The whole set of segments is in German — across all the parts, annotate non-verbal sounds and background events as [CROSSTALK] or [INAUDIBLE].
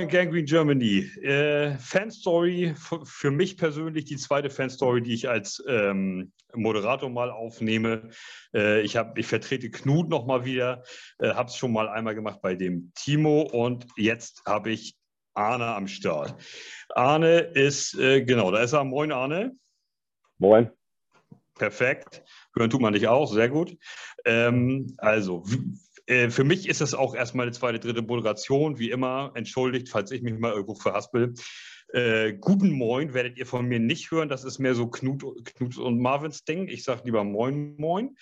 Moin Gangrene Germany. Äh, Fanstory für mich persönlich die zweite Fanstory, die ich als ähm, Moderator mal aufnehme. Äh, ich, hab, ich vertrete Knut nochmal wieder, äh, habe es schon mal einmal gemacht bei dem Timo und jetzt habe ich Arne am Start. Arne ist, äh, genau, da ist er. Moin Arne. Moin. Perfekt. Hören tut man dich auch, sehr gut. Ähm, also, äh, für mich ist es auch erstmal eine zweite, dritte Moderation, wie immer. Entschuldigt, falls ich mich mal irgendwo verhaspel. Äh, guten Moin werdet ihr von mir nicht hören. Das ist mehr so Knut, Knut und Marvins Ding. Ich sage lieber Moin, Moin.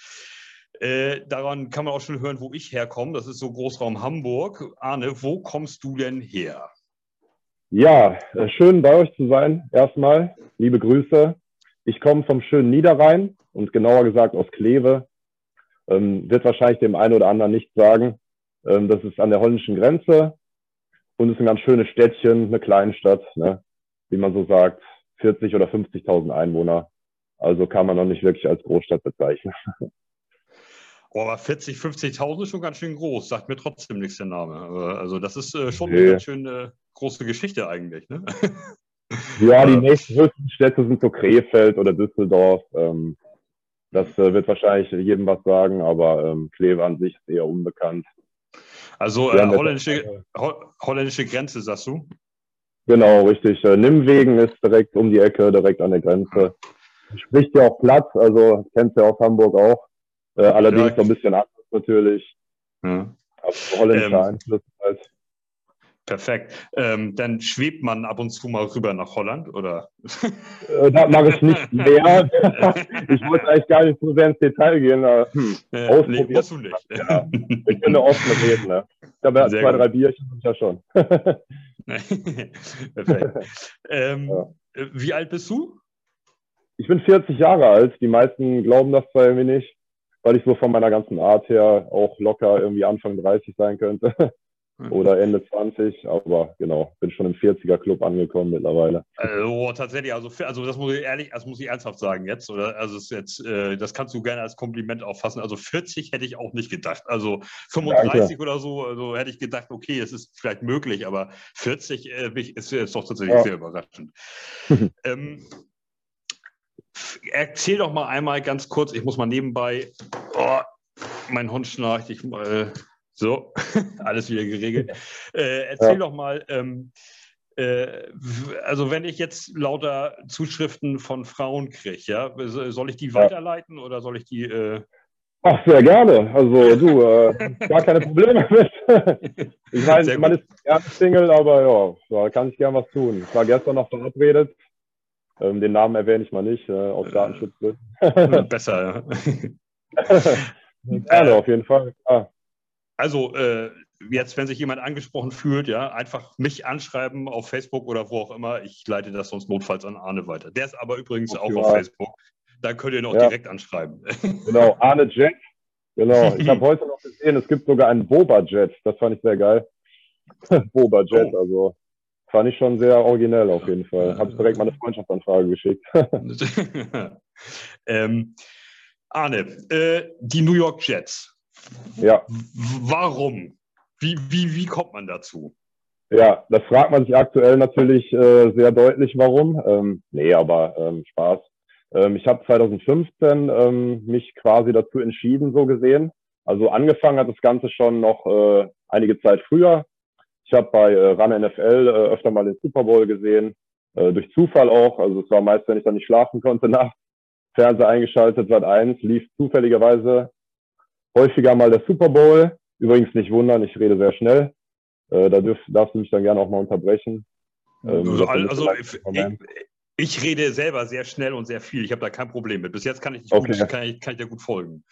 Äh, daran kann man auch schon hören, wo ich herkomme. Das ist so Großraum Hamburg. Arne, wo kommst du denn her? Ja, äh, schön bei euch zu sein. Erstmal liebe Grüße. Ich komme vom schönen Niederrhein und genauer gesagt aus Kleve. Ähm, wird wahrscheinlich dem einen oder anderen nicht sagen. Ähm, das ist an der holländischen Grenze und ist ein ganz schönes Städtchen, eine Kleinstadt, ne? wie man so sagt, 40 oder 50.000 Einwohner. Also kann man noch nicht wirklich als Großstadt bezeichnen. [LAUGHS] Oh, aber 40, 50.000 ist schon ganz schön groß, sagt mir trotzdem nichts der Name. Also das ist äh, schon nee. eine ganz schön äh, große Geschichte eigentlich. Ne? [LAUGHS] [LAUGHS] Ja, die nächsten höchsten Städte sind so Krefeld oder Düsseldorf. Ähm, das äh, wird wahrscheinlich jedem was sagen, aber ähm, Kleve an sich ist eher unbekannt. Also äh, holländische, ho holländische Grenze, sagst du? Genau, richtig. Äh, Nimwegen ist direkt um die Ecke, direkt an der Grenze. Spricht ja auch Platz, also kennst du ja aus Hamburg auch. Äh, allerdings ja, so ein bisschen anders natürlich. Ja. Aber holländischer ähm, Einfluss halt. Perfekt. Ähm, dann schwebt man ab und zu mal rüber nach Holland, oder? Äh, das mache ich nicht [LAUGHS] mehr. [LAUGHS] ich wollte eigentlich gar nicht so sehr ins Detail gehen. Hm, äh, nee, musst du nicht. Ja, ich bin offen reden. Ne? Ich habe ja zwei, gut. drei Bierchen, ja schon. [LAUGHS] Perfekt. Ähm, ja. Wie alt bist du? Ich bin 40 Jahre alt. Die meisten glauben das zwar irgendwie nicht, weil ich so von meiner ganzen Art her auch locker irgendwie Anfang 30 sein könnte. Mhm. oder Ende 20, aber genau, bin schon im 40er Club angekommen mittlerweile. Also tatsächlich, also, also das muss ich ehrlich, das muss ich ernsthaft sagen jetzt, oder? Also ist jetzt, äh, das kannst du gerne als Kompliment auffassen. Also 40 hätte ich auch nicht gedacht. Also 35 Danke. oder so, also hätte ich gedacht, okay, es ist vielleicht möglich, aber 40 äh, ist jetzt doch tatsächlich ja. sehr überraschend. [LAUGHS] ähm, erzähl doch mal einmal ganz kurz, ich muss mal nebenbei, oh, mein Hund schnarcht, ich äh, so, [LAUGHS] alles wieder geregelt. Äh, erzähl ja. doch mal, ähm, äh, also wenn ich jetzt lauter Zuschriften von Frauen kriege, ja, soll ich die weiterleiten oder soll ich die... Äh Ach, sehr gerne. Also [LAUGHS] du, äh, gar keine Probleme mit. [LAUGHS] ich meine, man ist gerne Single, aber ja, da kann ich gern was tun. Ich war gestern noch verabredet. Ähm, den Namen erwähne ich mal nicht, äh, aus Datenschutzgründen. Besser, ja. gerne, auf jeden Fall. Ah. Also äh, jetzt, wenn sich jemand angesprochen fühlt, ja, einfach mich anschreiben auf Facebook oder wo auch immer. Ich leite das sonst notfalls an Arne weiter. Der ist aber übrigens okay, auch auf Facebook. Da könnt ihr ihn auch ja. direkt anschreiben. [LAUGHS] Genau, Arne Jet. Genau. Ich habe [LAUGHS] heute noch gesehen, es gibt sogar einen Boba Jet. Das fand ich sehr geil. [LAUGHS] Boba Jet, oh. also fand ich schon sehr originell auf jeden Fall. Habe direkt mal eine Freundschaftsanfrage geschickt. ähm, Arne, äh, die New York Jets. Ja. Warum? Wie, wie, wie kommt man dazu? Ja, das fragt man sich aktuell natürlich äh, sehr deutlich, warum. Ähm, nee, aber ähm, Spaß. Ähm, ich habe 2015 ähm, mich quasi dazu entschieden, so gesehen. Also angefangen hat das Ganze schon noch äh, einige Zeit früher. Ich habe bei äh, Run NFL äh, öfter mal den Super Bowl gesehen, äh, durch Zufall auch. Also es war meist, wenn ich dann nicht schlafen konnte, [LAUGHS] nachts Fernseher eingeschaltet, seit eins lief zufälligerweise häufiger mal der Super Bowl. Übrigens nicht wundern, ich rede sehr schnell. Äh, da dürf, darfst du mich dann gerne auch mal unterbrechen. Ähm, also, also ich, ich, rede selber sehr schnell und sehr viel. Ich habe da kein Problem mit. Bis jetzt kann ich, okay. gut, kann ich, kann ich dir gut folgen.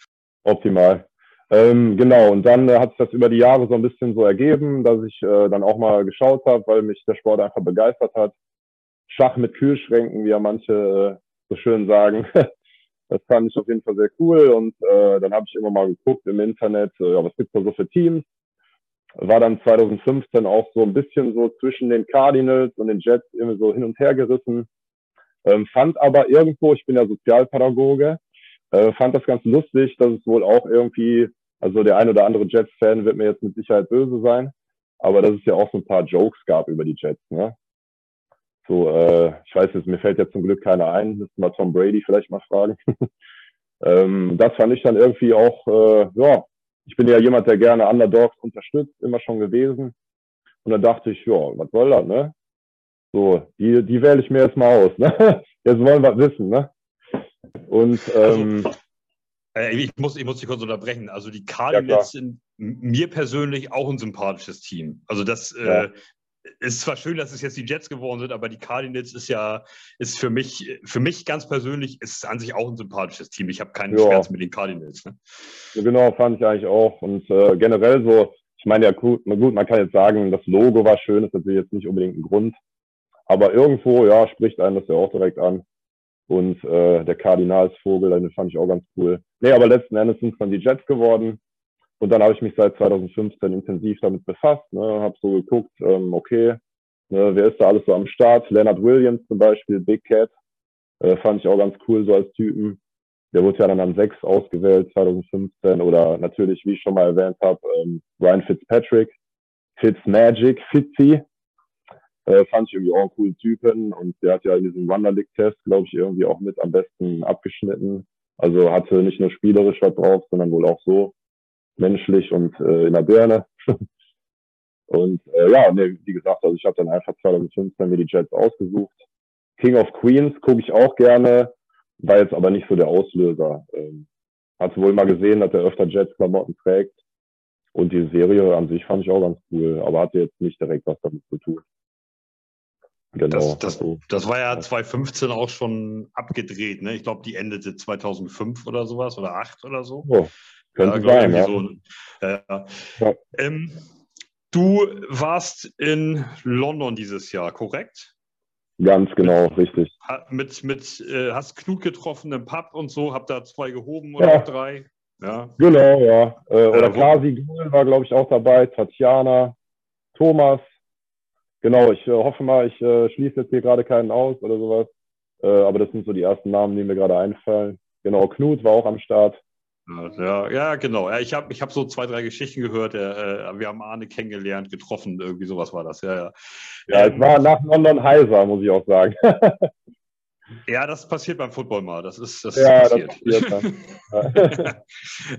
Optimal. Ähm, genau, und dann äh, hat sich das über die Jahre so ein bisschen so ergeben, dass ich äh, dann auch mal geschaut habe, weil mich der Sport einfach begeistert hat. Schach mit Kühlschränken, wie ja manche äh, so schön sagen. [LAUGHS] Das fand ich auf jeden Fall sehr cool und äh, dann habe ich immer mal geguckt im Internet, äh, ja, was gibt's da so für Teams. War dann 2015 auch so ein bisschen so zwischen den Cardinals und den Jets irgendwie so hin und her gerissen. Ähm, fand aber irgendwo, ich bin ja Sozialpädagoge, äh, fand das ganz lustig, dass es wohl auch irgendwie, also der ein oder andere Jets-Fan wird mir jetzt mit Sicherheit böse sein, aber dass es ja auch so ein paar Jokes gab über die Jets, ne? So, äh, ich weiß jetzt, mir fällt jetzt zum Glück keiner ein, müssen wir Tom Brady vielleicht mal fragen. [LAUGHS] ähm, das fand ich dann irgendwie auch, äh, ja, ich bin ja jemand, der gerne Underdogs unterstützt, immer schon gewesen. Und dann dachte ich, ja, was soll das, ne? So, die, die wähle ich mir jetzt mal aus, [LAUGHS] ne? Jetzt wollen wir wissen, ne? Und also, ähm, also, ich, muss, ich muss dich kurz unterbrechen. Also die Cardinals ja, sind mir persönlich auch ein sympathisches Team. Also das ja. äh, ist zwar schön, dass es jetzt die Jets geworden sind, aber die Cardinals ist ja, ist für mich, für mich ganz persönlich, ist an sich auch ein sympathisches Team. Ich habe keinen ja. Schmerz mit den Cardinals. Ne? Ja, genau, fand ich eigentlich auch. Und äh, generell so, ich meine ja gut, gut, man kann jetzt sagen, das Logo war schön, ist natürlich jetzt nicht unbedingt ein Grund. Aber irgendwo, ja, spricht einen das ja auch direkt an. Und äh, der Kardinalsvogel, den fand ich auch ganz cool. Nee, aber letzten Endes sind es dann die Jets geworden. Und dann habe ich mich seit 2015 intensiv damit befasst, ne, habe so geguckt, ähm, okay, ne, wer ist da alles so am Start? Leonard Williams zum Beispiel, Big Cat, äh, fand ich auch ganz cool so als Typen. Der wurde ja dann an sechs ausgewählt 2015 oder natürlich, wie ich schon mal erwähnt habe, ähm, Ryan Fitzpatrick, Fitzmagic, Fitzy, äh, fand ich irgendwie auch einen coolen Typen und der hat ja in diesem Wonder League Test, glaube ich, irgendwie auch mit am besten abgeschnitten. Also hatte nicht nur spielerisch was drauf, sondern wohl auch so menschlich und äh, in der Birne. [LAUGHS] und äh, ja, nee, wie gesagt, also ich habe dann einfach 2015 mir die Jets ausgesucht. King of Queens gucke ich auch gerne, war jetzt aber nicht so der Auslöser. Ähm, hat wohl mal gesehen, dass er öfter Jets-Klamotten trägt. Und die Serie an sich fand ich auch ganz cool, aber hatte jetzt nicht direkt was damit zu tun. Genau. Das, das, das, war ja 2015 auch schon abgedreht. Ne? Ich glaube, die endete 2005 oder sowas oder 8 oder so. Oh, könnte ja, sein, ja. So, äh, ja. Ähm, du warst in London dieses Jahr, korrekt? Ganz genau, mit, richtig. Mit, mit, äh, hast Knut getroffen im Pub und so, habt da zwei gehoben oder ja. drei? Ja. Genau, ja. Äh, oder Kasi Gül war, glaube ich, auch dabei, Tatjana, Thomas. Genau, ich äh, hoffe mal, ich äh, schließe jetzt hier gerade keinen aus oder sowas. Äh, aber das sind so die ersten Namen, die mir gerade einfallen. Genau, Knut war auch am Start. Ja, ja, genau. Ja, ich habe ich hab so zwei, drei Geschichten gehört. Äh, wir haben Arne kennengelernt, getroffen, irgendwie sowas war das. Ja, ja. ja es ähm, war nach London heiser, muss ich auch sagen. [LAUGHS] ja, das passiert beim Football mal. Das ist das ja, passiert. Das passiert [LAUGHS]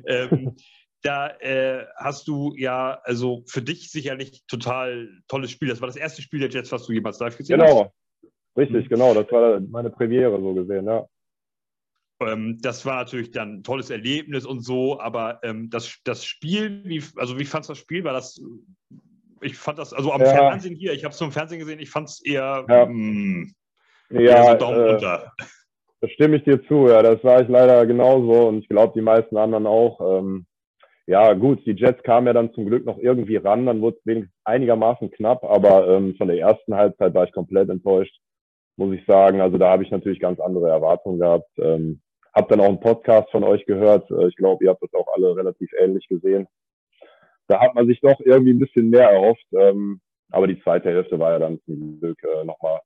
[LAUGHS] ähm, da äh, hast du ja, also für dich sicherlich total tolles Spiel. Das war das erste Spiel der Jets, was du jemals live gesehen genau. hast. Genau, richtig, mhm. genau. Das war meine Premiere so gesehen, ja. Ähm, das war natürlich dann ein tolles Erlebnis und so, aber ähm, das, das Spiel, wie, also wie fandest du das Spiel? War das, ich fand das, also am ja. Fernsehen hier, ich habe es nur im Fernsehen gesehen, ich fand es eher, ja, mh, hm, ja eher so Daumen äh, runter. Da stimme ich dir zu, ja, das war ich leider genauso und ich glaube die meisten anderen auch. Ähm, ja, gut, die Jets kamen ja dann zum Glück noch irgendwie ran, dann wurde es wenigstens einigermaßen knapp, aber ähm, von der ersten Halbzeit war ich komplett enttäuscht, muss ich sagen. Also da habe ich natürlich ganz andere Erwartungen gehabt. Ähm, hab dann auch einen Podcast von euch gehört. Äh, ich glaube, ihr habt das auch alle relativ ähnlich gesehen. Da hat man sich doch irgendwie ein bisschen mehr erhofft. Ähm, aber die zweite Hälfte war ja dann zum Glück äh, nochmal,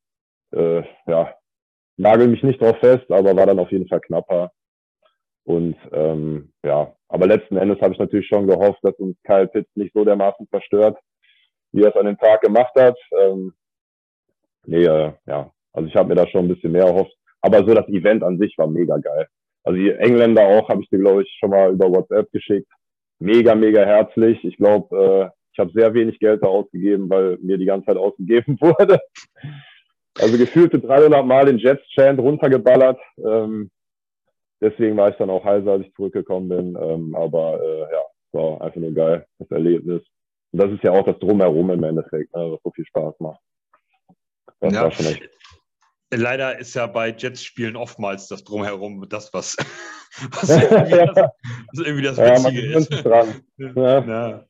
äh, ja, nagel mich nicht drauf fest, aber war dann auf jeden Fall knapper. Und ähm, ja, aber letzten Endes habe ich natürlich schon gehofft, dass uns Kyle Pitts nicht so dermaßen zerstört, wie er es an den Tag gemacht hat. Ähm, nee, äh, ja, also ich habe mir da schon ein bisschen mehr erhofft. Aber so das Event an sich war mega geil. Also die Engländer auch, habe ich dir, glaube ich, schon mal über WhatsApp geschickt. Mega, mega herzlich. Ich glaube, äh, ich habe sehr wenig Geld da ausgegeben, weil mir die ganze Zeit ausgegeben [LAUGHS] wurde. Also gefühlte 300 Mal den Jets-Chant runtergeballert. Ähm, deswegen war ich dann auch heiser, als ich zurückgekommen bin. Ähm, aber äh, ja, war einfach nur geil, das Erlebnis. Und das ist ja auch das Drumherum im Endeffekt, ne, was so viel Spaß macht. Das ja. war schon echt Leider ist ja bei Jets-Spielen oftmals das Drumherum das, was, [LAUGHS] was irgendwie das, was irgendwie das Witzige ja, ist. [LAUGHS] Ja. Ja.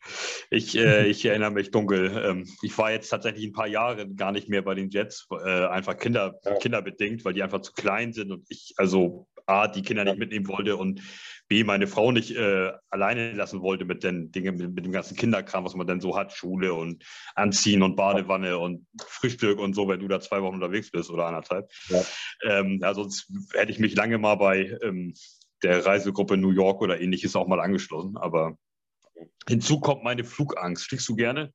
Ich, äh, ich erinnere mich dunkel. Ähm, ich war jetzt tatsächlich ein paar Jahre gar nicht mehr bei den Jets, äh, einfach Kinder, kinderbedingt, weil die einfach zu klein sind und ich also A, die Kinder nicht mitnehmen wollte und B, meine Frau nicht äh, alleine lassen wollte mit den Dingen, mit, mit, dem ganzen Kinderkram, was man dann so hat, Schule und Anziehen und Badewanne und Frühstück und so, wenn du da zwei Wochen unterwegs bist oder anderthalb. Ja. Ähm, ja, sonst hätte ich mich lange mal bei ähm, der Reisegruppe New York oder ähnliches auch mal angeschlossen. Aber hinzu kommt meine Flugangst. Fliegst du gerne?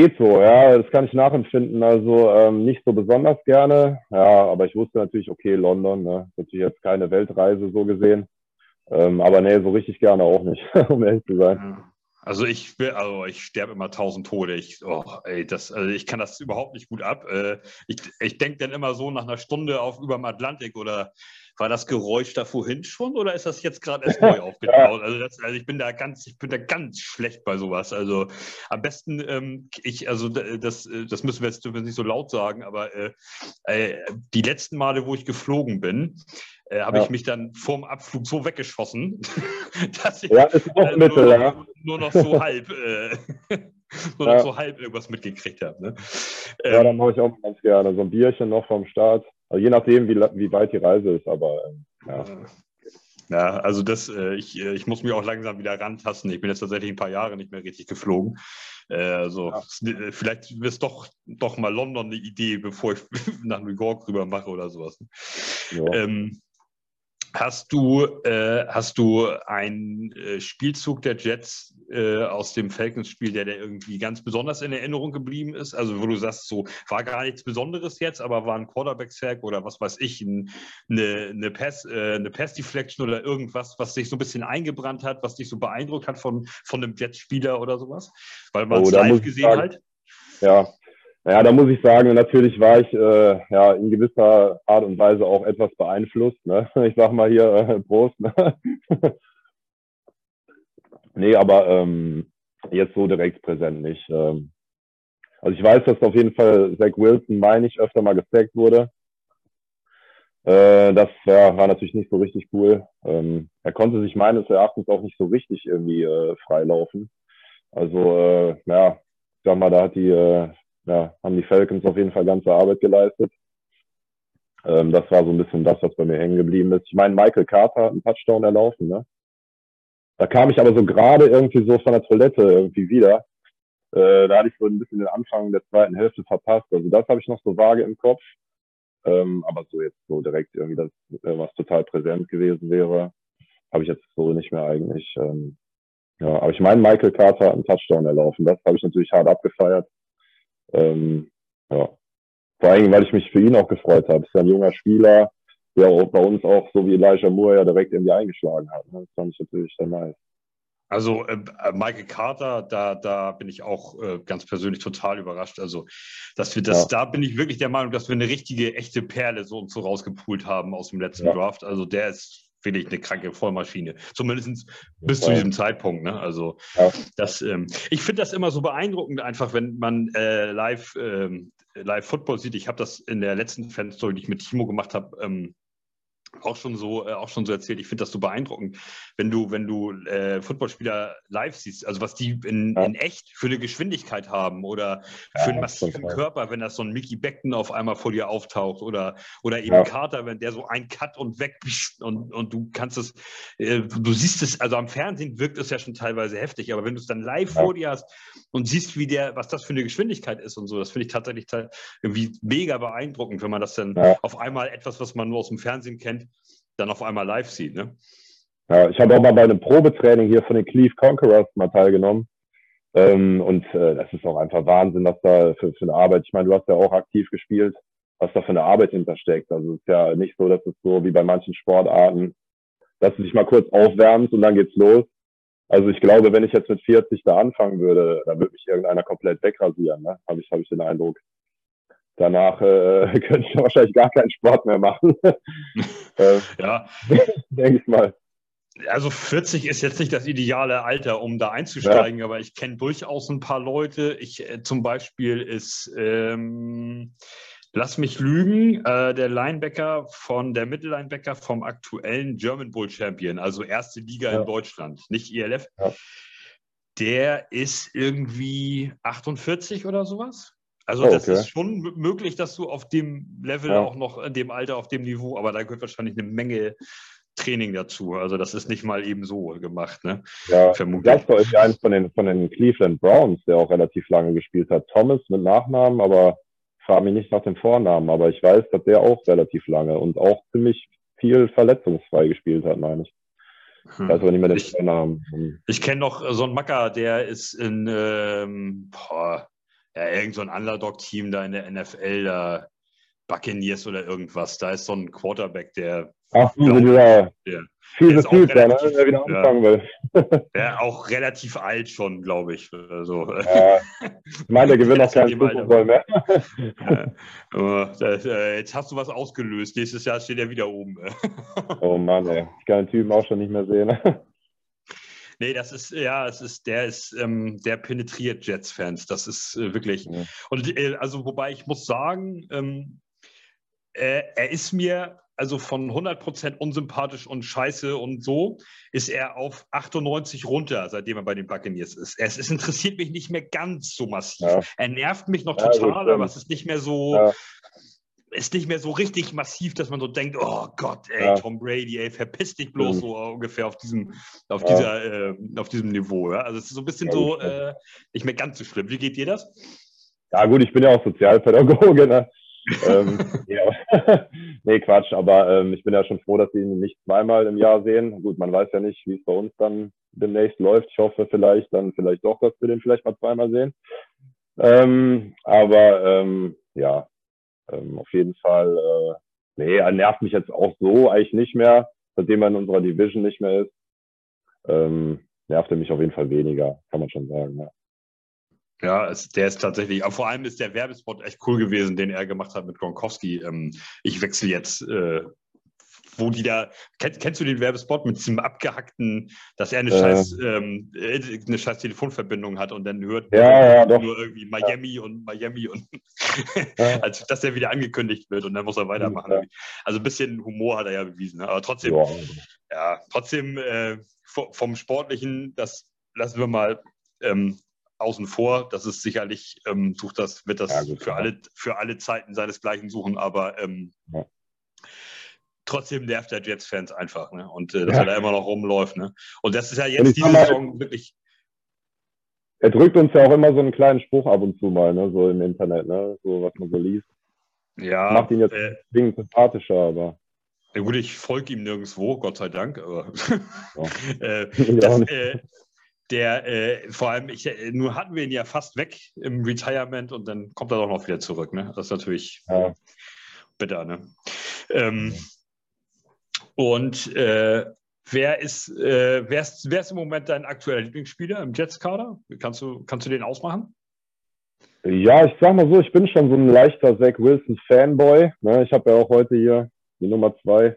Geht so, ja, das kann ich nachempfinden. Also ähm, nicht so besonders gerne, ja, aber ich wusste natürlich, okay, London, ne, natürlich jetzt keine Weltreise so gesehen. Ähm, aber nee, so richtig gerne auch nicht, [LAUGHS] um ehrlich zu sein. Also ich will, also ich sterbe immer tausend Tode. Ich, oh, ey, das, also ich kann das überhaupt nicht gut ab. Äh, ich ich denke dann immer so nach einer Stunde auf über dem Atlantik oder war das Geräusch da vorhin schon oder ist das jetzt gerade erst neu [LAUGHS] aufgetaucht? Also, das, also, ich bin da ganz, ich bin da ganz schlecht bei sowas. Also am besten, ähm, ich, also das, das müssen wir jetzt nicht so laut sagen, aber äh, äh, die letzten Male, wo ich geflogen bin, äh, habe ja. ich mich dann vorm Abflug so weggeschossen, [LAUGHS] dass ich ja, äh, Mittel, nur, ja. nur noch so halb, äh, [LAUGHS] nur noch so halb irgendwas mitgekriegt habe. Ne? Ja, ähm, dann mache ich auch ganz gerne so ein Bierchen noch vom Start. Also je nachdem, wie, wie weit die Reise ist, aber ähm, ja. Ja, also das, äh, ich, äh, ich muss mich auch langsam wieder rantasten. Ich bin jetzt tatsächlich ein paar Jahre nicht mehr richtig geflogen. Äh, also ja. Vielleicht ist doch, doch mal London eine Idee, bevor ich [LAUGHS] nach New York rüber mache oder sowas. Ja. Ähm, Hast du, äh, hast du einen äh, Spielzug der Jets äh, aus dem Falcons-Spiel, der, der irgendwie ganz besonders in Erinnerung geblieben ist? Also, wo du sagst, so war gar nichts Besonderes jetzt, aber war ein Quarterback-Sack oder was weiß ich, ein, eine, eine, Pass, äh, eine Pass-Deflection oder irgendwas, was dich so ein bisschen eingebrannt hat, was dich so beeindruckt hat von, von einem Jets-Spieler oder sowas? Weil man es oh, live gesehen sagen, hat? Ja, naja, da muss ich sagen, natürlich war ich äh, ja in gewisser Art und Weise auch etwas beeinflusst. Ne? [LAUGHS] Ich sag mal hier äh, Prost. Ne? [LAUGHS] nee, aber ähm, jetzt so direkt präsent nicht. Ähm, also ich weiß, dass auf jeden Fall Zach Wilson, meine ich, öfter mal gestackt wurde. Äh, das ja, war natürlich nicht so richtig cool. Ähm, er konnte sich meines Erachtens auch nicht so richtig irgendwie äh, freilaufen. Also äh, ja, sag mal, da hat die äh, ja, haben die Falcons auf jeden Fall ganze Arbeit geleistet. Ähm, das war so ein bisschen das, was bei mir hängen geblieben ist. Ich meine, Michael Carter hat einen Touchdown erlaufen, ne? Da kam ich aber so gerade irgendwie so von der Toilette irgendwie wieder. Äh, da hatte ich so ein bisschen den Anfang der zweiten Hälfte verpasst. Also das habe ich noch so vage im Kopf. Ähm, aber so jetzt so direkt irgendwie, das, was total präsent gewesen wäre, habe ich jetzt so nicht mehr eigentlich. Ähm, ja, aber ich meine, Michael Carter hat einen Touchdown erlaufen. Das habe ich natürlich hart abgefeiert. Ähm, ja. Vor allem, weil ich mich für ihn auch gefreut habe. Ist ja ein junger Spieler, der auch bei uns auch so wie Elijah Moore ja direkt irgendwie eingeschlagen hat. Ne? Das fand ich natürlich sehr nice. Also äh, Michael Carter, da, da bin ich auch äh, ganz persönlich total überrascht. Also, dass wir das, ja. da bin ich wirklich der Meinung, dass wir eine richtige, echte Perle so und so rausgepult haben aus dem letzten ja. Draft. Also der ist finde ich eine kranke Vollmaschine. Zumindest bis ja. zu diesem Zeitpunkt. Ne? Also ja. das, ähm, ich finde das immer so beeindruckend, einfach wenn man äh, live, ähm, live Football sieht. Ich habe das in der letzten Fanstory, die ich mit Timo gemacht habe, ähm, auch schon so äh, auch schon so erzählt. Ich finde das so beeindruckend, wenn du wenn du äh, Footballspieler live siehst, also was die in, ja. in echt für eine Geschwindigkeit haben oder ja, für einen massiven Körper, wenn das so ein Mickey Beckton auf einmal vor dir auftaucht oder oder eben ja. Carter, wenn der so ein Cut und weg [LAUGHS] und und du kannst es äh, du siehst es also am Fernsehen wirkt es ja schon teilweise heftig, aber wenn du es dann live vor dir hast und siehst, wie der was das für eine Geschwindigkeit ist und so, das finde ich tatsächlich irgendwie mega beeindruckend, wenn man das dann auf einmal etwas, was man nur aus dem Fernsehen kennt dann auf einmal live sieht. Ne? Ja, ich habe auch mal bei einem Probetraining hier von den Cleve Conquerors mal teilgenommen. Ähm, und äh, das ist auch einfach Wahnsinn, was da für, für eine Arbeit, ich meine, du hast ja auch aktiv gespielt, was da für eine Arbeit hintersteckt. Also es ist ja nicht so, dass es so wie bei manchen Sportarten, dass du dich mal kurz aufwärmst und dann geht's los. Also ich glaube, wenn ich jetzt mit 40 da anfangen würde, dann würde mich irgendeiner komplett wegrasieren, ne? habe ich, hab ich den Eindruck danach äh, [LAUGHS] könnte ich wahrscheinlich gar keinen Sport mehr machen. [LAUGHS] äh, ja. [LAUGHS] Denke ich mal. Also 40 ist jetzt nicht das ideale Alter, um da einzusteigen, ja. aber ich kenne durchaus ein paar Leute. Ich äh, zum Beispiel ist, ähm, lass mich lügen, äh, der Linebacker von der Mittellinebacker vom aktuellen German Bull Champion, also erste Liga ja. in Deutschland, nicht ILF. Ja. Der ist irgendwie 48 oder sowas. Also oh, das okay. ist schon möglich, dass du auf dem Level ja. auch noch in dem Alter, auf dem Niveau, aber da gehört wahrscheinlich eine Menge Training dazu. Also das ist nicht mal eben so gemacht, ne? Ja, Vermutlich. Jasper ist ja eins von den, von den Cleveland Browns, der auch relativ lange gespielt hat. Thomas mit Nachnamen, aber frage mich nicht nach dem Vornamen, aber ich weiß, dass der auch relativ lange und auch ziemlich viel verletzungsfrei gespielt hat, meine ich. Hm. Ich weiß aber nicht mehr den Vornamen. Ich kenne noch so einen Macker, der ist in, ähm, boah, ja, irgend so ein Underdog-Team da in der NFL, da Buccaneers oder irgendwas. Da ist so ein Quarterback, der. Ach, so, dieser der, fiese Typ, der, ne, der wieder anfangen ja, will. [LAUGHS] der auch relativ alt schon, glaube ich. Also, ja, ich meine, der [LAUGHS] gewinnt auch keinen Super Bowl mehr. [LAUGHS] ja, äh, jetzt hast du was ausgelöst. Nächstes Jahr steht er wieder oben. oh Mann, ey. Ich kann den Typen auch schon nicht mehr sehen. Nee, das ist, ja, es ist, der ist, ähm, der penetriert Jets-Fans. Das ist äh, wirklich. Ja. Und äh, also, wobei ich muss sagen, ähm, äh, er ist mir also von 100% unsympathisch und scheiße und so, ist er auf 98 runter, seitdem er bei den Buccaneers ist. Es, es interessiert mich nicht mehr ganz so massiv. Ja. Er nervt mich noch total, ja, aber es ist nicht mehr so, ja. Ist nicht mehr so richtig massiv, dass man so denkt, oh Gott, ey, Tom Brady, ey, verpiss dich bloß mhm. so ungefähr auf diesem, auf dieser, äh, auf diesem Niveau. Also es ist so ein bisschen so, äh, nicht mehr ganz so schlimm. Wie geht dir das? Ja gut, ich bin ja auch Sozialpädagoge, ne? ähm, [LAUGHS] ja. [LAUGHS] nee, Quatsch, aber ähm, ich bin ja schon froh, dass sie ihn nicht zweimal im Jahr sehen. Gut, man weiß ja nicht, wie es bei uns dann demnächst läuft. Ich hoffe vielleicht dann vielleicht doch, dass wir den vielleicht mal zweimal sehen. Ähm, aber ähm, ja, ähm, auf jeden Fall, äh, nee, er nervt mich jetzt auch so eigentlich nicht mehr, seitdem er in unserer Division nicht mehr ist. Ähm, nervt er mich auf jeden Fall weniger, kann man schon sagen. Ja. Ja, es, der ist tatsächlich, aber vor allem ist der Werbespot echt cool gewesen, den er gemacht hat mit Gronkowski. Ähm, ich wechsle jetzt, äh, wo die da, kennst, kennst, du den Werbespot mit diesem abgehackten, dass er eine, äh. scheiß, ähm, äh, eine scheiß Telefonverbindung hat und dann hört ja, ja, nur irgendwie Miami ja. und Miami und [LAUGHS] als dass er wieder angekündigt wird und dann muss er weitermachen. Also ein bisschen Humor hat er ja bewiesen, ne? aber trotzdem, ja, trotzdem äh, vom Sportlichen, das lassen wir mal ähm, außen vor. Das ist sicherlich, ähm, sucht das, wird das gut, für, alle, für alle Zeiten seinesgleichen suchen, aber ähm. Trotzdem nervt der Jets-Fans einfach. Ne? Und äh, dass ja. er da immer noch rumläuft. Ne? Und das ist ja jetzt diese mal, Saison wirklich. Er drückt uns ja auch immer so einen kleinen Spruch ab und zu mal, ne? so im Internet, ne? so was man so liest. Ja. Macht ihn jetzt äh, zwingend sympathischer, aber. Ja gut, ich folge ihm nirgendwo, Gott sei Dank, aber [LAUGHS] äh, [LAUGHS] das, äh, der äh, vor allem, ich, äh, nur hatten wir ihn ja fast weg im Retirement und dann kommt er doch noch wieder zurück. Ne? Das ist natürlich ja. bitter. Ne? Ähm, und äh, wer, ist, äh, wer, ist, wer ist im Moment dein aktueller Lieblingsspieler im Jets-Kader? Kannst du, kannst du den ausmachen? Ja, ich sag mal so, ich bin schon so ein leichter Zach Wilson-Fanboy. Ne? Ich habe ja auch heute hier die Nummer zwei,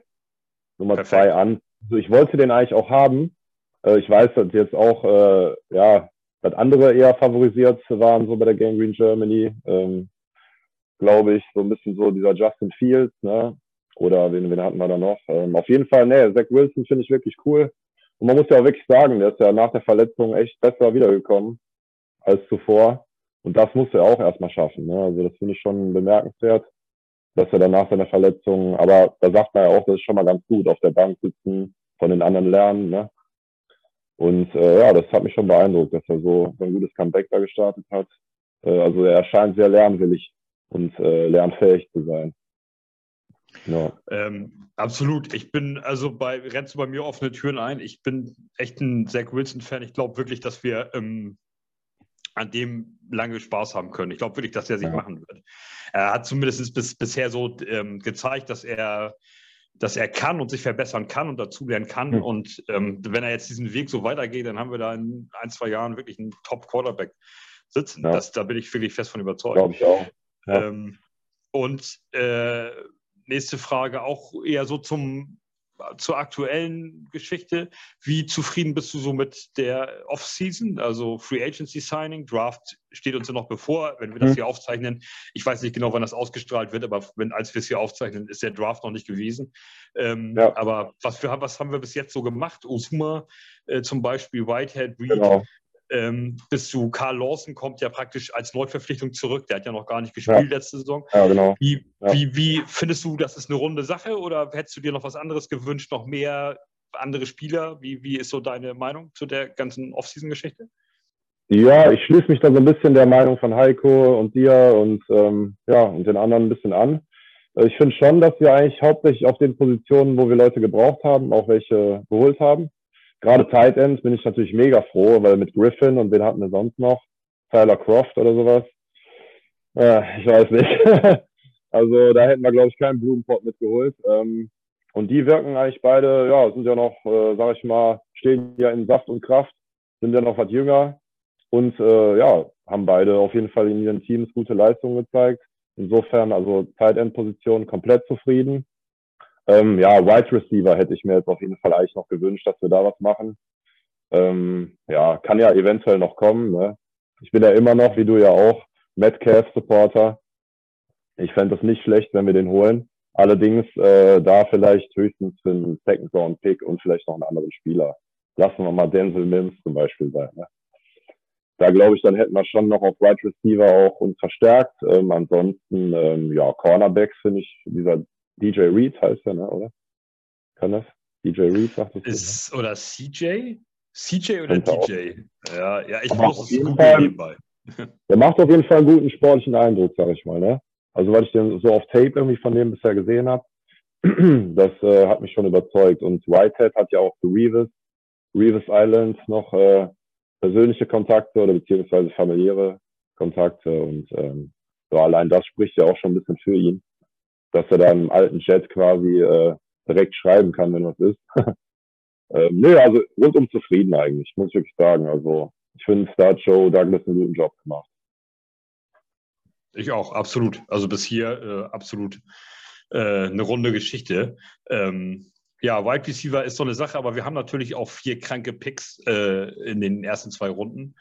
Nummer Perfekt. zwei an. Also ich wollte den eigentlich auch haben, äh, ich weiß, dass jetzt auch, äh, ja, dass andere eher favorisiert waren, so bei der Game Green Germany. Ähm, Glaube ich, so ein bisschen so dieser Justin Fields, ne? Oder wen, wen hatten wir da noch? Ähm, auf jeden Fall, ne, Zach Wilson finde ich wirklich cool. Und man muss ja auch wirklich sagen, der ist ja nach der Verletzung echt besser wiedergekommen als zuvor. Und das muss er auch erstmal schaffen. Ne? Also das finde ich schon bemerkenswert, dass er dann nach seiner Verletzung, aber da sagt man ja auch, das ist schon mal ganz gut, auf der Bank sitzen, von den anderen lernen. Ne? Und äh, ja, das hat mich schon beeindruckt, dass er so, so ein gutes Comeback da gestartet hat. Äh, also er scheint sehr lernwillig und äh, lernfähig zu sein. Ja. Ähm, absolut. Ich bin, also bei, rennst du bei mir offene Türen ein. Ich bin echt ein Zach Wilson-Fan. Ich glaube wirklich, dass wir ähm, an dem lange Spaß haben können. Ich glaube wirklich, dass er sich ja. machen wird. Er hat zumindest bis, bisher so ähm, gezeigt, dass er dass er kann und sich verbessern kann und dazulernen kann. Mhm. Und ähm, wenn er jetzt diesen Weg so weitergeht, dann haben wir da in ein, zwei Jahren wirklich einen Top-Quarterback sitzen. Ja. Das, da bin ich wirklich fest von überzeugt. Glaube ich auch. Ja. Ähm, und äh, nächste Frage auch eher so zum zur aktuellen Geschichte. Wie zufrieden bist du so mit der Off-Season, also Free Agency Signing? Draft steht uns ja noch bevor, wenn wir das mhm. hier aufzeichnen. Ich weiß nicht genau, wann das ausgestrahlt wird, aber wenn, als wir es hier aufzeichnen, ist der Draft noch nicht gewesen. Ähm, ja. Aber was, für, was haben wir bis jetzt so gemacht? Osuma äh, zum Beispiel, Whitehead, Reed, genau ähm, bis zu Carl Lawson kommt ja praktisch als Neuverpflichtung zurück. Der hat ja noch gar nicht gespielt ja. letzte Saison. Ja, genau. Wie, ja. wie, wie findest du, das ist eine runde Sache oder hättest du dir noch was anderes gewünscht, noch mehr andere Spieler? Wie, wie ist so deine Meinung zu der ganzen Offseason-Geschichte? Ja, ich schließe mich da so ein bisschen der Meinung von Heiko und dir und ähm, ja und den anderen ein bisschen an. Äh, ich finde schon, dass wir eigentlich hauptsächlich auf den Positionen, wo wir Leute gebraucht haben, auch welche geholt haben gerade Tight Ends bin ich natürlich mega froh, weil mit Griffin und wen hatten wir sonst noch? Tyler Croft oder sowas. Äh, ich weiß nicht. [LAUGHS] also da hätten wir, glaube ich, keinen Blumenpott mitgeholt. Ähm, und die wirken eigentlich beide, ja, sind ja noch, äh, sag ich mal, stehen ja in Saft und Kraft, sind ja noch was jünger und äh, ja, haben beide auf jeden Fall in ihren Teams gute Leistungen gezeigt. Insofern, also Tight End Position komplett zufrieden. Ähm, ja, Wide Receiver hätte ich mir jetzt auf jeden Fall eigentlich noch gewünscht, dass wir da was machen. Ähm, ja, kann ja eventuell noch kommen. Ne? Ich bin ja immer noch, wie du ja auch, Metcalf-Supporter. Ich fände das nicht schlecht, wenn wir den holen. Allerdings äh, da vielleicht höchstens für einen Second Round Pick und vielleicht noch einen anderen Spieler. Lassen wir mal Denzel Mims zum Beispiel sein. Ne? Da glaube ich, dann hätten wir schon noch auf Wide Receiver auch uns verstärkt. Ähm, ansonsten, ähm, ja, Cornerbacks finde ich, dieser DJ Reed heißt der, ne, oder? Kann das? DJ Reed sagt das. Ist, so, oder CJ? CJ oder DJ? Auch. Ja, ja, ich Aber muss es nebenbei. [LAUGHS] Der macht auf jeden Fall einen guten sportlichen Eindruck, sag ich mal, ne? Also, weil ich den so auf Tape irgendwie von dem bisher gesehen habe, [CLEARS THROAT] das äh, hat mich schon überzeugt. Und Whitehead hat ja auch zu Reeves, Reeves Island noch äh, persönliche Kontakte oder beziehungsweise familiäre Kontakte. Und ähm, so allein das spricht ja auch schon ein bisschen für ihn, dass er da im alten Chat quasi äh, direkt schreiben kann, wenn was ist. [LAUGHS] ähm, nö, also rundum zufrieden eigentlich, muss ich wirklich sagen. Also ich finde Star Joe Douglas einen guten Job gemacht. Ich auch, absolut. Also bis hier äh, absolut äh, eine runde Geschichte. Ähm, ja, Wide Receiver ist so eine Sache, aber wir haben natürlich auch vier kranke Picks äh, in den ersten zwei Runden,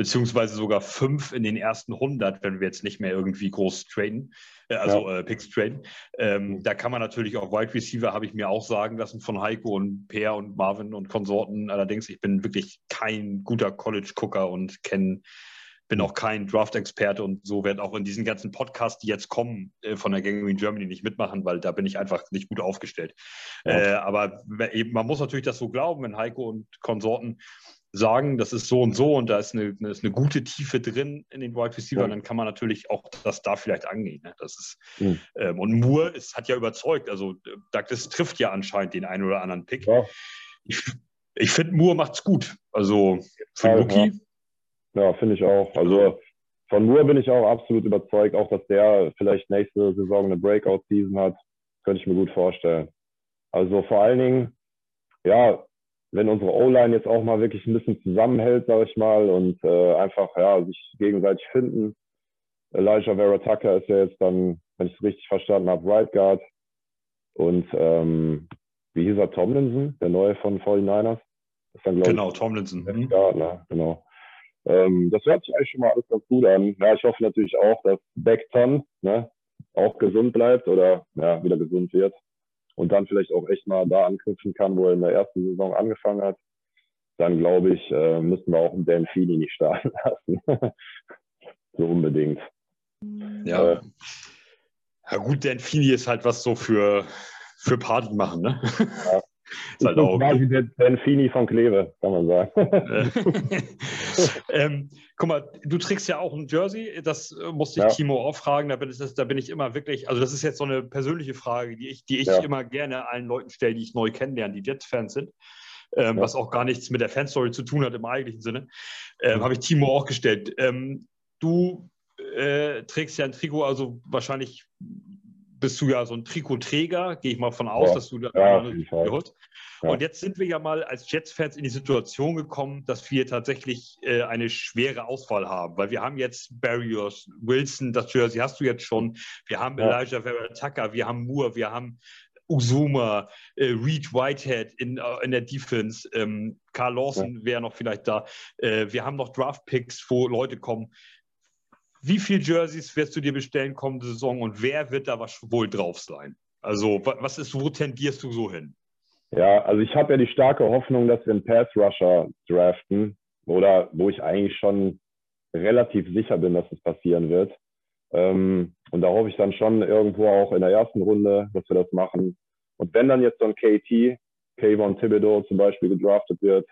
beziehungsweise sogar fünf in den ersten 100, wenn wir jetzt nicht mehr irgendwie groß traden, äh, also ja. äh, Picks traden. Ähm, da kann man natürlich auch Wide Receiver, habe ich mir auch sagen lassen von Heiko und Per und Marvin und Konsorten. Allerdings, ich bin wirklich kein guter College-Gucker und kenne bin auch kein Draft-Experte und so werde auch in diesen ganzen Podcasts, die jetzt kommen, äh, von der Gangrene Germany nicht mitmachen, weil da bin ich einfach nicht gut aufgestellt. Ja. Äh, aber man muss natürlich das so glauben, wenn Heiko und Konsorten sagen, das ist so und so und da ist eine, eine, ist eine gute Tiefe drin in den Wide Receiver, ja. dann kann man natürlich auch das da vielleicht angehen. Ne? Das ist, mhm. ähm, und Moore ist, hat ja überzeugt, also Douglas trifft ja anscheinend den einen oder anderen Pick. Ja. Ich, ich finde, Moore macht es gut. Also für ja, Rookie ja, finde ich auch. Also von Moore bin ich auch absolut überzeugt, auch dass der vielleicht nächste Saison eine Breakout-Season hat, könnte ich mir gut vorstellen. Also vor allen Dingen, ja, wenn unsere O-Line jetzt auch mal wirklich ein bisschen zusammenhält, sage ich mal, und äh, einfach ja sich gegenseitig finden. Elijah Vera Tucker ist ja jetzt dann, wenn ich es richtig verstanden habe, Right Guard. Und ähm, wie hieß er, Tomlinson, der neue von 49ers? Dann, genau, ich, Tomlinson. Ja, ne, genau. Ähm, das hört sich eigentlich schon mal alles ganz gut an. Ja, ich hoffe natürlich auch, dass Beckton ne, auch gesund bleibt oder ja, wieder gesund wird und dann vielleicht auch echt mal da anknüpfen kann, wo er in der ersten Saison angefangen hat. Dann glaube ich, äh, müssen wir auch einen Dan Feeney nicht starten [LAUGHS] lassen. so unbedingt. Ja. Äh, ja gut, Dan Feeney ist halt was so für, für Party machen, ne? Ja. Ist halt auch quasi der Benfini von Kleve, kann man sagen. [LAUGHS] ähm, guck mal, du trägst ja auch ein Jersey, das äh, musste ich ja. Timo auch fragen, da bin, ich, da bin ich immer wirklich, also das ist jetzt so eine persönliche Frage, die ich, die ich ja. immer gerne allen Leuten stelle, die ich neu kennenlerne, die Jets-Fans sind. Ähm, ja. was auch gar nichts mit der Fanstory zu tun hat im eigentlichen Sinne, ähm, mhm. habe ich Timo auch gestellt. Ähm, du äh, trägst ja ein Trikot, also wahrscheinlich bist du ja so ein Trikotträger, gehe ich mal von aus, ja, dass du da ja, gehört. Ja. Und jetzt sind wir ja mal als Jets-Fans in die Situation gekommen, dass wir tatsächlich äh, eine schwere Auswahl haben, weil wir haben jetzt Barriers, Wilson, das Jersey hast du jetzt schon, wir haben ja. Elijah Vera Tucker, wir haben Moore, wir haben Uzuma, äh, Reed Whitehead in, äh, in der Defense, ähm, Carl Lawson ja. wäre noch vielleicht da. Äh, wir haben noch Draft-Picks, wo Leute kommen. Wie viele Jerseys wirst du dir bestellen kommende Saison und wer wird da wohl drauf sein? Also, was ist, wo tendierst du so hin? Ja, also ich habe ja die starke Hoffnung, dass wir einen Pass-Rusher draften oder wo ich eigentlich schon relativ sicher bin, dass es passieren wird. Ähm, und da hoffe ich dann schon irgendwo auch in der ersten Runde, dass wir das machen. Und wenn dann jetzt so ein KT, Kayvon Thibodeau zum Beispiel gedraftet wird,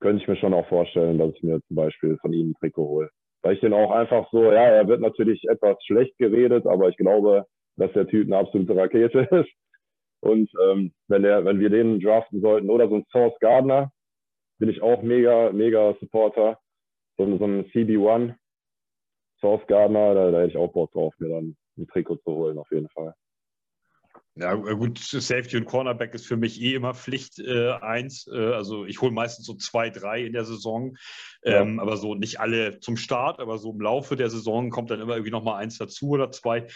könnte ich mir schon auch vorstellen, dass ich mir zum Beispiel von ihm ein Trikot hole weil ich den auch einfach so, ja, er wird natürlich etwas schlecht geredet, aber ich glaube, dass der Typ eine absolute Rakete [LAUGHS] ist. Und ähm, wenn, der, wenn wir den draften sollten oder so ein Source Gardner, bin ich auch mega, mega Supporter. So, so ein CB1, Source Gardner, da, da hätte ich auch Bock drauf, mir dann ein Trikot zu holen, auf jeden Fall. Ja, gut, Safety und Cornerback ist für mich eh immer Pflicht äh, eins. Äh, also ich hole meistens so zwei, drei in der Saison, ähm, ja. aber so nicht alle zum Start, aber so im Laufe der Saison kommt dann immer irgendwie nochmal eins dazu oder zwei.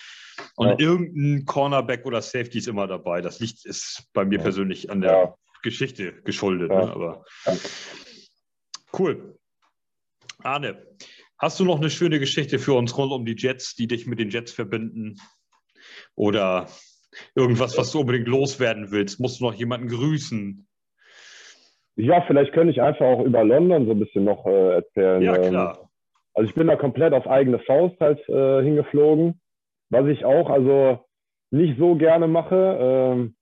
Und ja. irgendein Cornerback oder Safety ist immer dabei. Das liegt ist bei mir ja. persönlich an der Geschichte geschuldet. Ne? Aber cool. Arne, hast du noch eine schöne Geschichte für uns rund um die Jets, die dich mit den Jets verbinden? Oder Irgendwas, was du unbedingt loswerden willst? Musst du noch jemanden grüßen? Ja, vielleicht könnte ich einfach auch über London so ein bisschen noch äh, erzählen. Ja, ähm, klar. Also ich bin da komplett auf eigene Faust halt äh, hingeflogen. Was ich auch also nicht so gerne mache, ähm,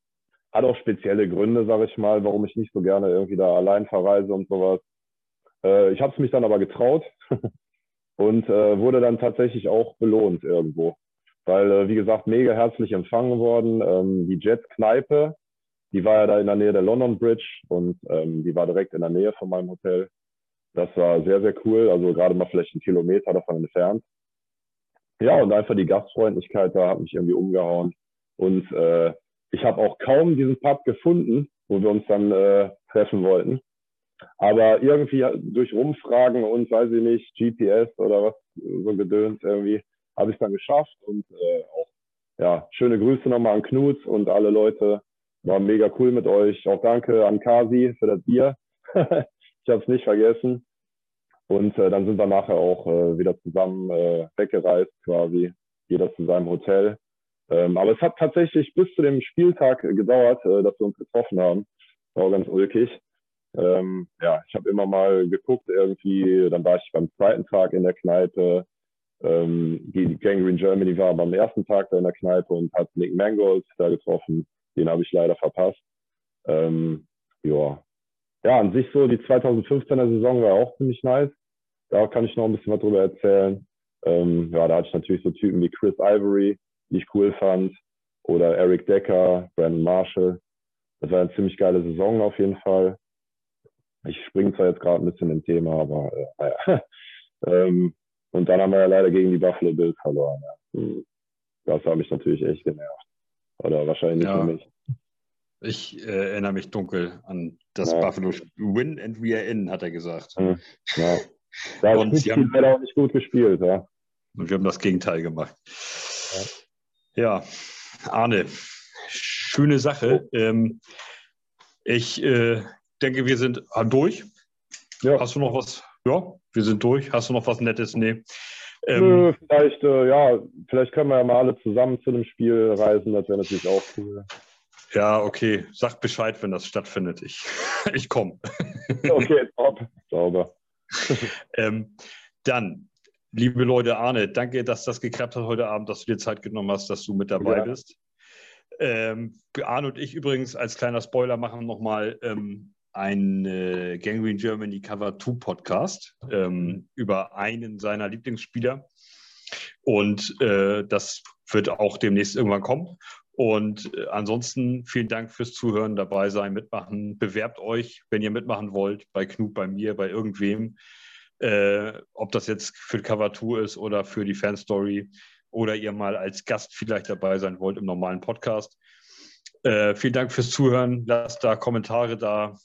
hat auch spezielle Gründe, sage ich mal, warum ich nicht so gerne irgendwie da allein verreise und sowas. Äh, ich habe es mich dann aber getraut [LAUGHS] und äh, wurde dann tatsächlich auch belohnt irgendwo weil, äh, wie gesagt, mega herzlich empfangen worden. Ähm, die Jets-Kneipe, die war ja da in der Nähe der London Bridge und ähm, die war direkt in der Nähe von meinem Hotel. Das war sehr, sehr cool, also gerade mal vielleicht einen Kilometer davon entfernt. Ja, und einfach die Gastfreundlichkeit da hat mich irgendwie umgehauen. Und äh, ich habe auch kaum diesen Pub gefunden, wo wir uns dann äh, treffen wollten. Aber irgendwie durch Rumfragen und weiß ich nicht, GPS oder was so gedöns irgendwie, habe ich dann geschafft und äh, auch ja, schöne Grüße nochmal an Knut und alle Leute. War mega cool mit euch. Auch danke an Kasi für das Bier. [LAUGHS] ich habe es nicht vergessen. Und äh, dann sind wir nachher auch äh, wieder zusammen äh, weggereist, quasi. Jeder zu seinem Hotel. Ähm, aber es hat tatsächlich bis zu dem Spieltag gedauert, äh, dass wir uns getroffen haben. War auch ganz ulkig. Ähm, ja, ich habe immer mal geguckt irgendwie. Dann war ich beim zweiten Tag in der Kneipe. Ähm, die Gangrene Germany war am ersten Tag da in der Kneipe und hat Nick Mangold da getroffen. Den habe ich leider verpasst. Ähm, ja. ja, an sich so, die 2015er Saison war auch ziemlich nice. Da kann ich noch ein bisschen was drüber erzählen. Ähm, ja, da hatte ich natürlich so Typen wie Chris Ivory, die ich cool fand, oder Eric Decker, Brandon Marshall. Das war eine ziemlich geile Saison auf jeden Fall. Ich springe zwar jetzt gerade ein bisschen im Thema, aber äh, naja. [LAUGHS] ähm, und dann haben wir ja leider gegen die Buffalo Bills verloren. Ja. Hm. Das hat mich natürlich echt genervt. Oder wahrscheinlich ja. für mich. Ich äh, erinnere mich dunkel an das ja. Buffalo Win and we are in, hat er gesagt. Hm. Ja. Da und sie haben leider auch nicht gut gespielt, ja. Und wir haben das Gegenteil gemacht. Ja, ja. Arne, schöne Sache. Oh. Ähm, ich äh, denke, wir sind durch. Ja. Hast du noch was ja, wir sind durch. Hast du noch was Nettes? Nee. Ähm, vielleicht, äh, ja, vielleicht können wir ja mal alle zusammen zu dem Spiel reisen. Das wäre natürlich auch cool. Ja, okay. Sag Bescheid, wenn das stattfindet. Ich, [LAUGHS] ich komme. okay, top. Sauber. [LAUGHS] ähm, dann, liebe Leute, Arne, danke, dass das geklappt hat heute Abend, dass du dir Zeit genommen hast, dass du mit dabei ja. bist. Ähm, Arne und ich übrigens als kleiner Spoiler machen nochmal ähm, ein äh, Gangrene Germany Cover 2 Podcast ähm, über einen seiner Lieblingsspieler. Und äh, das wird auch demnächst irgendwann kommen. Und äh, ansonsten vielen Dank fürs Zuhören, dabei sein, mitmachen. Bewerbt euch, wenn ihr mitmachen wollt, bei Knut, bei mir, bei irgendwem. Äh, ob das jetzt für Cover 2 ist oder für die Fanstory oder ihr mal als Gast vielleicht dabei sein wollt im normalen Podcast. Äh, vielen Dank fürs Zuhören. Lasst da Kommentare da,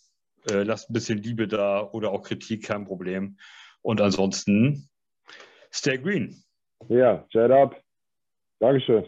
äh, lasst ein bisschen Liebe da oder auch Kritik, kein Problem. Und ansonsten, stay green. Ja, jet up. Dankeschön.